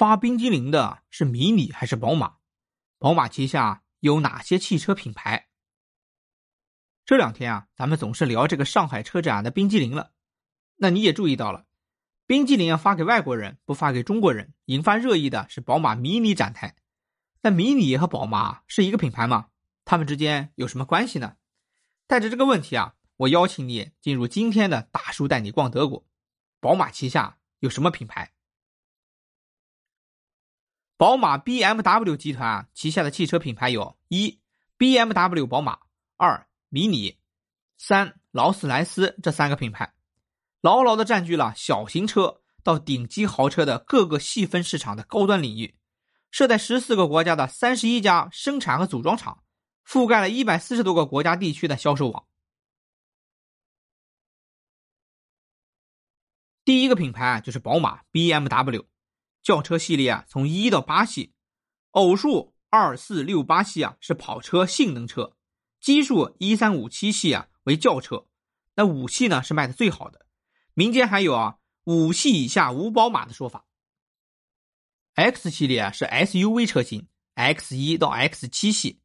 发冰激凌的是迷你还是宝马？宝马旗下有哪些汽车品牌？这两天啊，咱们总是聊这个上海车展的冰激凌了。那你也注意到了，冰激凌要发给外国人，不发给中国人，引发热议的是宝马迷你展台。那迷你和宝马是一个品牌吗？他们之间有什么关系呢？带着这个问题啊，我邀请你进入今天的大叔带你逛德国。宝马旗下有什么品牌？宝马 BMW 集团旗下的汽车品牌有：一、BMW 宝马；二、迷你；三、劳斯莱斯。这三个品牌牢牢的占据了小型车到顶级豪车的各个细分市场的高端领域。设在十四个国家的三十一家生产和组装厂，覆盖了一百四十多个国家地区的销售网。第一个品牌就是宝马 BMW。轿车系列啊，从一到八系，偶数二四六八系啊是跑车性能车，奇数一三五七系啊为轿车，那五系呢是卖的最好的。民间还有啊五系以下无宝马的说法。X 系列是 SUV 车型，X 一到 X 七系。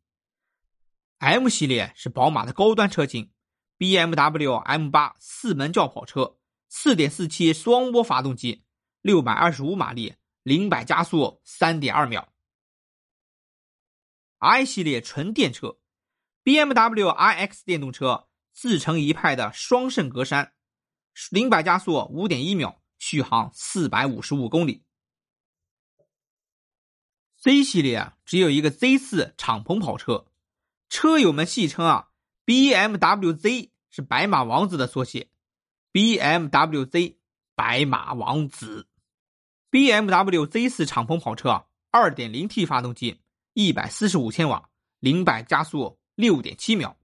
M 系列是宝马的高端车型，BMW M 八四门轿跑车，四点四 T 双涡发动机，六百二十五马力。零百加速三点二秒。i 系列纯电车，BMW iX 电动车自成一派的双肾格栅，零百加速五点一秒，续航四百五十五公里。C 系列啊，只有一个 Z 四敞篷跑车，车友们戏称啊，BMW Z 是白马王子的缩写，BMW Z 白马王子。BMW Z4 敞篷跑车，2.0T 发动机，145千瓦，零百加速6.7秒。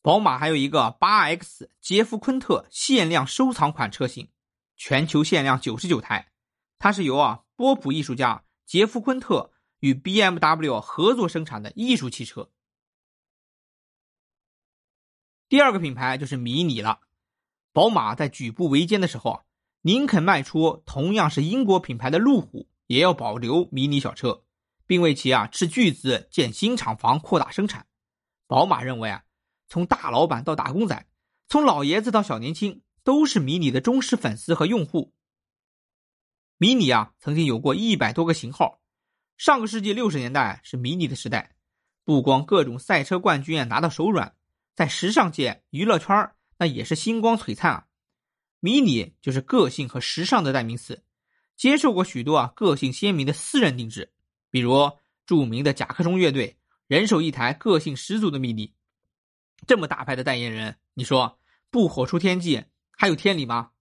宝马还有一个 8X 杰夫昆特限量收藏款车型，全球限量99台，它是由啊波普艺术家杰夫昆特与 BMW 合作生产的艺术汽车。第二个品牌就是迷你了，宝马在举步维艰的时候啊。宁肯卖出同样是英国品牌的路虎，也要保留迷你小车，并为其啊斥巨资建新厂房，扩大生产。宝马认为啊，从大老板到打工仔，从老爷子到小年轻，都是迷你的忠实粉丝和用户。迷你啊，曾经有过一百多个型号。上个世纪六十年代是迷你的时代，不光各种赛车冠军啊拿到手软，在时尚界、娱乐圈那也是星光璀璨啊。迷你就是个性和时尚的代名词，接受过许多啊个性鲜明的私人定制，比如著名的甲壳虫乐队人手一台个性十足的迷你。这么大牌的代言人，你说不火出天际还有天理吗？